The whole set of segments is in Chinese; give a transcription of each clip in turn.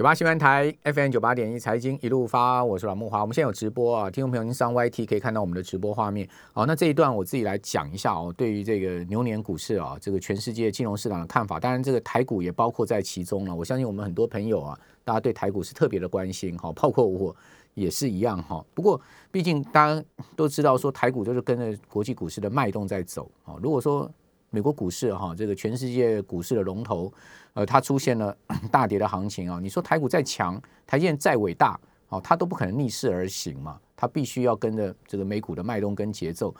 九八新闻台 FM 九八点一财经一路发，我是阮木华。我们现在有直播啊，听众朋友您上 YT 可以看到我们的直播画面。好，那这一段我自己来讲一下哦，对于这个牛年股市啊，这个全世界金融市场的看法，当然这个台股也包括在其中了。我相信我们很多朋友啊，大家对台股是特别的关心哈，包括我也是一样哈。不过毕竟大家都知道说台股就是跟着国际股市的脉动在走啊。如果说美国股市哈，这个全世界股市的龙头，呃，它出现了 大跌的行情啊。你说台股再强，台积电再伟大，哦，它都不可能逆势而行嘛。它必须要跟着这个美股的脉动跟节奏。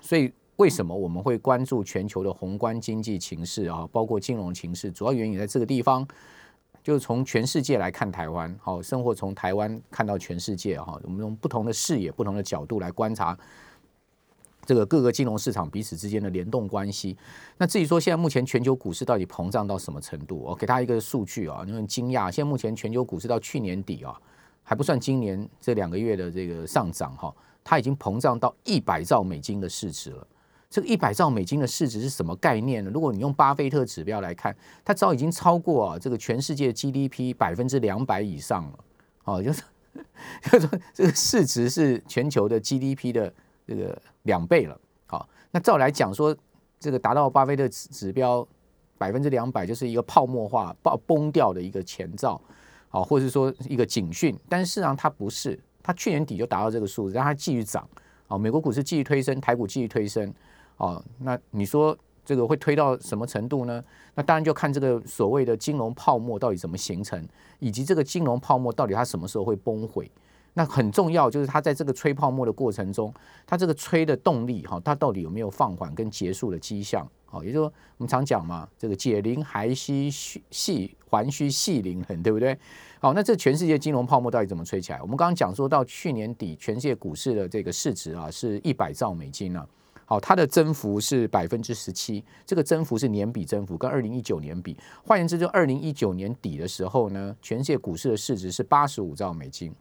所以为什么我们会关注全球的宏观经济情势啊，包括金融情势？主要原因在这个地方，就是从全世界来看台湾，好，生活从台湾看到全世界哈。我们用不同的视野、不同的角度来观察。这个各个金融市场彼此之间的联动关系，那至于说现在目前全球股市到底膨胀到什么程度？我给他一个数据啊，你很惊讶，现在目前全球股市到去年底啊，还不算今年这两个月的这个上涨哈，它已经膨胀到一百兆美金的市值了。这个一百兆美金的市值是什么概念呢？如果你用巴菲特指标来看，它早已经超过啊这个全世界 GDP 百分之两百以上了。哦，就是 就是说这个市值是全球的 GDP 的。这个两倍了，好，那照来讲说，这个达到巴菲特指指标百分之两百，就是一个泡沫化爆崩掉的一个前兆，好，或者说一个警讯，但是事实上它不是，它去年底就达到这个数字，让它继续涨，好，美国股市继续推升，台股继续推升，哦，那你说这个会推到什么程度呢？那当然就看这个所谓的金融泡沫到底怎么形成，以及这个金融泡沫到底它什么时候会崩毁。那很重要，就是它在这个吹泡沫的过程中，它这个吹的动力哈，它到底有没有放缓跟结束的迹象？好，也就是说，我们常讲嘛，这个解铃还须系还须系铃人，对不对？好，那这全世界金融泡沫到底怎么吹起来？我们刚刚讲说到去年底，全世界股市的这个市值啊，是一百兆美金呢。好，它的增幅是百分之十七，这个增幅是年比增幅，跟二零一九年比，换言之，就二零一九年底的时候呢，全世界股市的市值是八十五兆美金。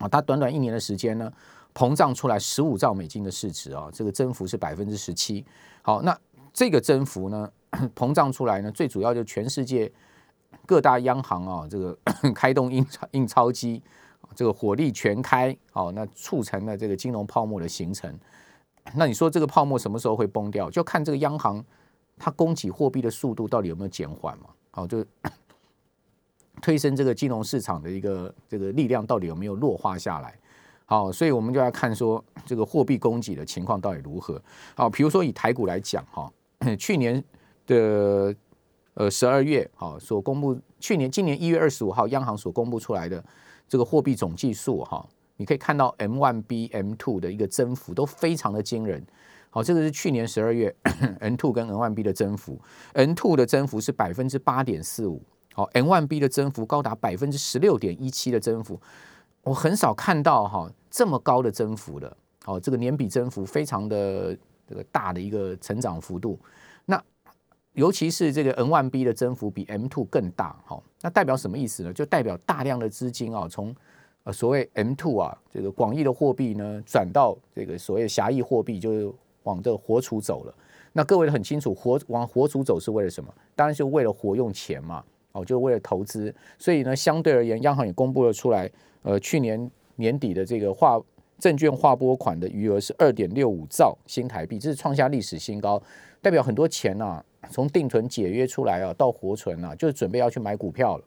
啊，它短短一年的时间呢，膨胀出来十五兆美金的市值啊，这个增幅是百分之十七。好，那这个增幅呢，膨胀出来呢，最主要就全世界各大央行啊，这个 开动印钞印钞机，这个火力全开，好，那促成了这个金融泡沫的形成。那你说这个泡沫什么时候会崩掉？就看这个央行它供给货币的速度到底有没有减缓嘛？好，就。推升这个金融市场的一个这个力量到底有没有弱化下来？好，所以我们就要看说这个货币供给的情况到底如何。好，比如说以台股来讲，哈，去年的呃十二月，好所公布，去年今年一月二十五号央行所公布出来的这个货币总计数，哈，你可以看到 M one B M two 的一个增幅都非常的惊人。好，这个是去年十二月 N two 跟 N one B 的增幅，N two 的增幅是百分之八点四五。好，N one B 的增幅高达百分之十六点一七的增幅，我很少看到哈这么高的增幅的。好，这个年比增幅非常的这个大的一个成长幅度。那尤其是这个 N1B 的增幅比 M two 更大。好，那代表什么意思呢？就代表大量的资金啊，从呃所谓 M two 啊这个广义的货币呢，转到这个所谓狭义货币，就是往这活储走了。那各位都很清楚，活往活储走是为了什么？当然是为了活用钱嘛。哦，就为了投资，所以呢，相对而言，央行也公布了出来，呃，去年年底的这个划证券划拨款的余额是二点六五兆新台币，这是创下历史新高，代表很多钱呐，从定存解约出来啊，到活存啊，就是准备要去买股票了。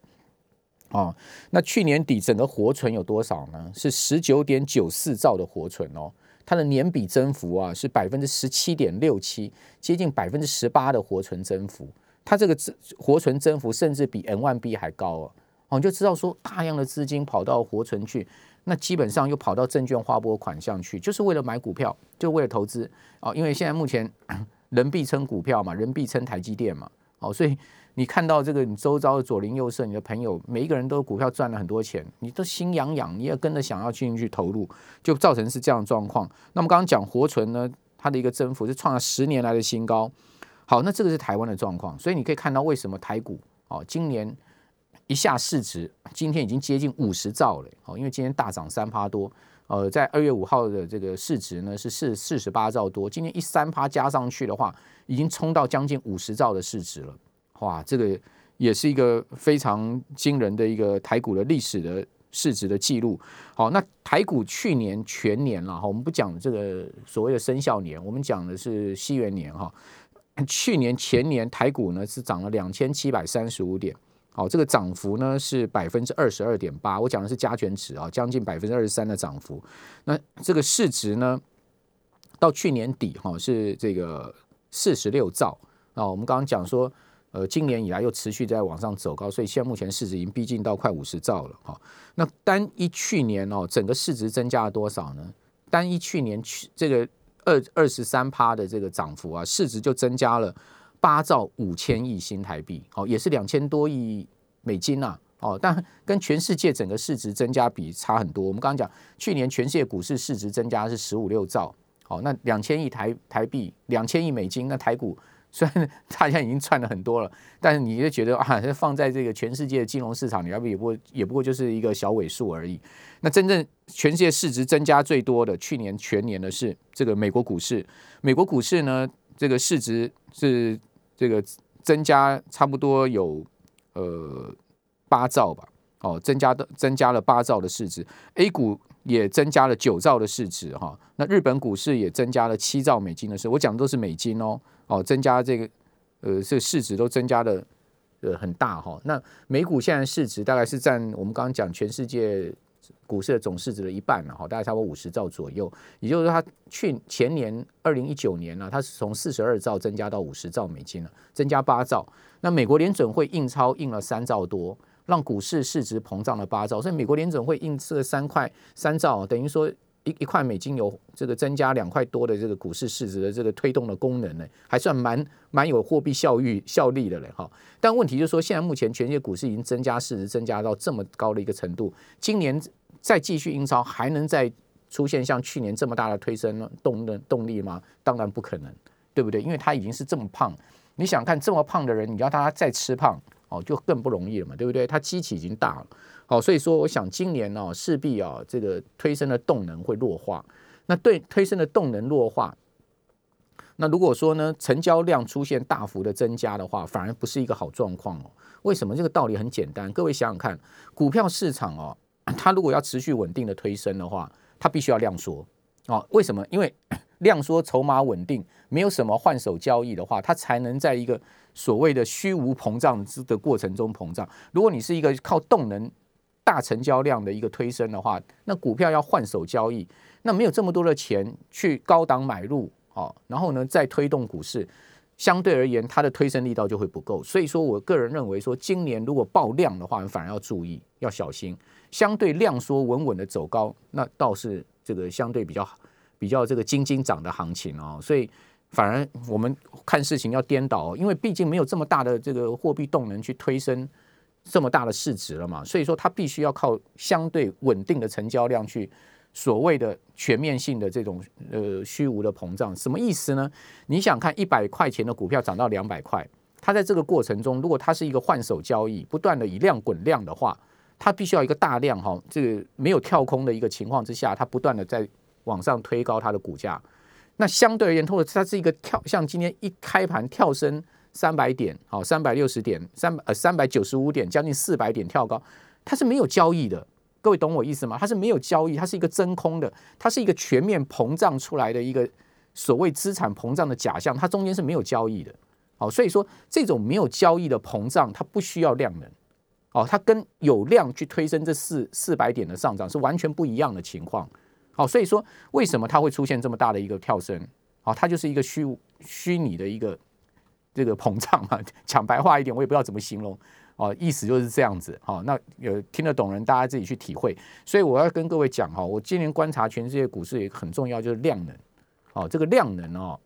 啊，那去年底整个活存有多少呢？是十九点九四兆的活存哦，它的年比增幅啊是百分之十七点六七，接近百分之十八的活存增幅。它这个增活存增幅甚至比 N 万 B 还高哦，哦，你就知道说大量的资金跑到活存去，那基本上又跑到证券划拨款项去，就是为了买股票，就为了投资哦。因为现在目前 人币称股票嘛，人币称台积电嘛，哦，所以你看到这个你周遭的左邻右舍，你的朋友每一个人都股票赚了很多钱，你都心痒痒，你也跟着想要进去投入，就造成是这样的状况。那么刚刚讲活存呢，它的一个增幅是创了十年来的新高。好，那这个是台湾的状况，所以你可以看到为什么台股哦，今年一下市值今天已经接近五十兆了，哦，因为今天大涨三趴多，呃，在二月五号的这个市值呢是四四十八兆多，今天一三趴加上去的话，已经冲到将近五十兆的市值了，哇，这个也是一个非常惊人的一个台股的历史的市值的记录。好，那台股去年全年了哈，我们不讲这个所谓的生肖年，我们讲的是西元年哈。去年前年台股呢是涨了两千七百三十五点，好，这个涨幅呢是百分之二十二点八，我讲的是加权值啊，将近百分之二十三的涨幅。那这个市值呢，到去年底哈是这个四十六兆啊，我们刚刚讲说。呃，今年以来又持续在往上走高，所以现在目前市值已经逼近到快五十兆了哈。那单一去年哦，整个市值增加了多少呢？单一去年去这个二二十三趴的这个涨幅啊，市值就增加了八兆五千亿新台币，哦，也是两千多亿美金呐，哦，但跟全世界整个市值增加比差很多。我们刚刚讲去年全世界股市市值增加是十五六兆，好，那两千亿台台币，两千亿美金，那台股。虽然大家已经赚了很多了，但是你就觉得啊，放在这个全世界的金融市场，你要不也不也不过就是一个小尾数而已。那真正全世界市值增加最多的，去年全年的是这个美国股市。美国股市呢，这个市值是这个增加差不多有呃八兆吧，哦，增加的增加了八兆的市值。A 股也增加了九兆的市值哈。那日本股市也增加了七兆美金的市，我讲的都是美金哦。哦，增加这个，呃，这市值都增加的，呃，很大哈。那美股现在市值大概是占我们刚刚讲全世界股市的总市值的一半了哈，大概差不多五十兆左右。也就是说，它去前年二零一九年呢，它是从四十二兆增加到五十兆美金了，增加八兆。那美国联准会印钞印了三兆多，让股市市值膨胀了八兆。所以美国联准会印这三块三兆，等于说。一一块美金有这个增加两块多的这个股市市值的这个推动的功能呢，还算蛮蛮有货币效率效力的嘞哈。但问题就是说，现在目前全世界股市已经增加市值增加到这么高的一个程度，今年再继续印钞还能再出现像去年这么大的推升动的动力吗？当然不可能，对不对？因为他已经是这么胖，你想看这么胖的人，你要他再吃胖哦，就更不容易了嘛，对不对？他机器已经大了。好，所以说我想今年呢，势必啊，这个推升的动能会弱化。那对推升的动能弱化，那如果说呢，成交量出现大幅的增加的话，反而不是一个好状况哦。为什么？这个道理很简单，各位想想看，股票市场哦，它如果要持续稳定的推升的话，它必须要量缩哦。为什么？因为 量缩筹码稳定，没有什么换手交易的话，它才能在一个所谓的虚无膨胀之的过程中膨胀。如果你是一个靠动能，大成交量的一个推升的话，那股票要换手交易，那没有这么多的钱去高档买入哦，然后呢再推动股市，相对而言它的推升力道就会不够。所以说我个人认为说，今年如果爆量的话，反而要注意要小心。相对量缩稳稳的走高，那倒是这个相对比较比较这个金金涨的行情哦。所以反而我们看事情要颠倒，因为毕竟没有这么大的这个货币动能去推升。这么大的市值了嘛，所以说它必须要靠相对稳定的成交量去所谓的全面性的这种呃虚无的膨胀，什么意思呢？你想看一百块钱的股票涨到两百块，它在这个过程中，如果它是一个换手交易，不断的以量滚量的话，它必须要一个大量哈，这个没有跳空的一个情况之下，它不断的在往上推高它的股价，那相对而言，或者它是一个跳，像今天一开盘跳升。三百点，好，三百六十点，三呃三百九十五点，将近四百点跳高，它是没有交易的。各位懂我意思吗？它是没有交易，它是一个真空的，它是一个全面膨胀出来的一个所谓资产膨胀的假象，它中间是没有交易的。好，所以说这种没有交易的膨胀，它不需要量能，哦，它跟有量去推升这四四百点的上涨是完全不一样的情况。好，所以说为什么它会出现这么大的一个跳升？好，它就是一个虚虚拟的一个。这个膨胀嘛，讲白话一点，我也不知道怎么形容哦，意思就是这样子。好，那有听得懂人，大家自己去体会。所以我要跟各位讲哈，我今年观察全世界股市也很重要，就是量能。哦，这个量能哦，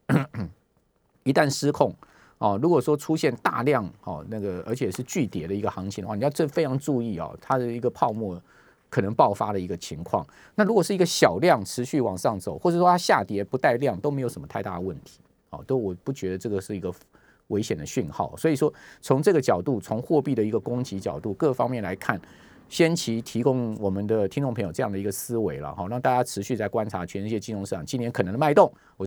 一旦失控哦，如果说出现大量哦那个而且是巨跌的一个行情的话，你要这非常注意哦，它的一个泡沫可能爆发的一个情况。那如果是一个小量持续往上走，或者说它下跌不带量，都没有什么太大的问题。哦，都我不觉得这个是一个。危险的讯号，所以说从这个角度，从货币的一个供给角度，各方面来看，先期提供我们的听众朋友这样的一个思维了，哈，让大家持续在观察全世界金融市场今年可能的脉动。我。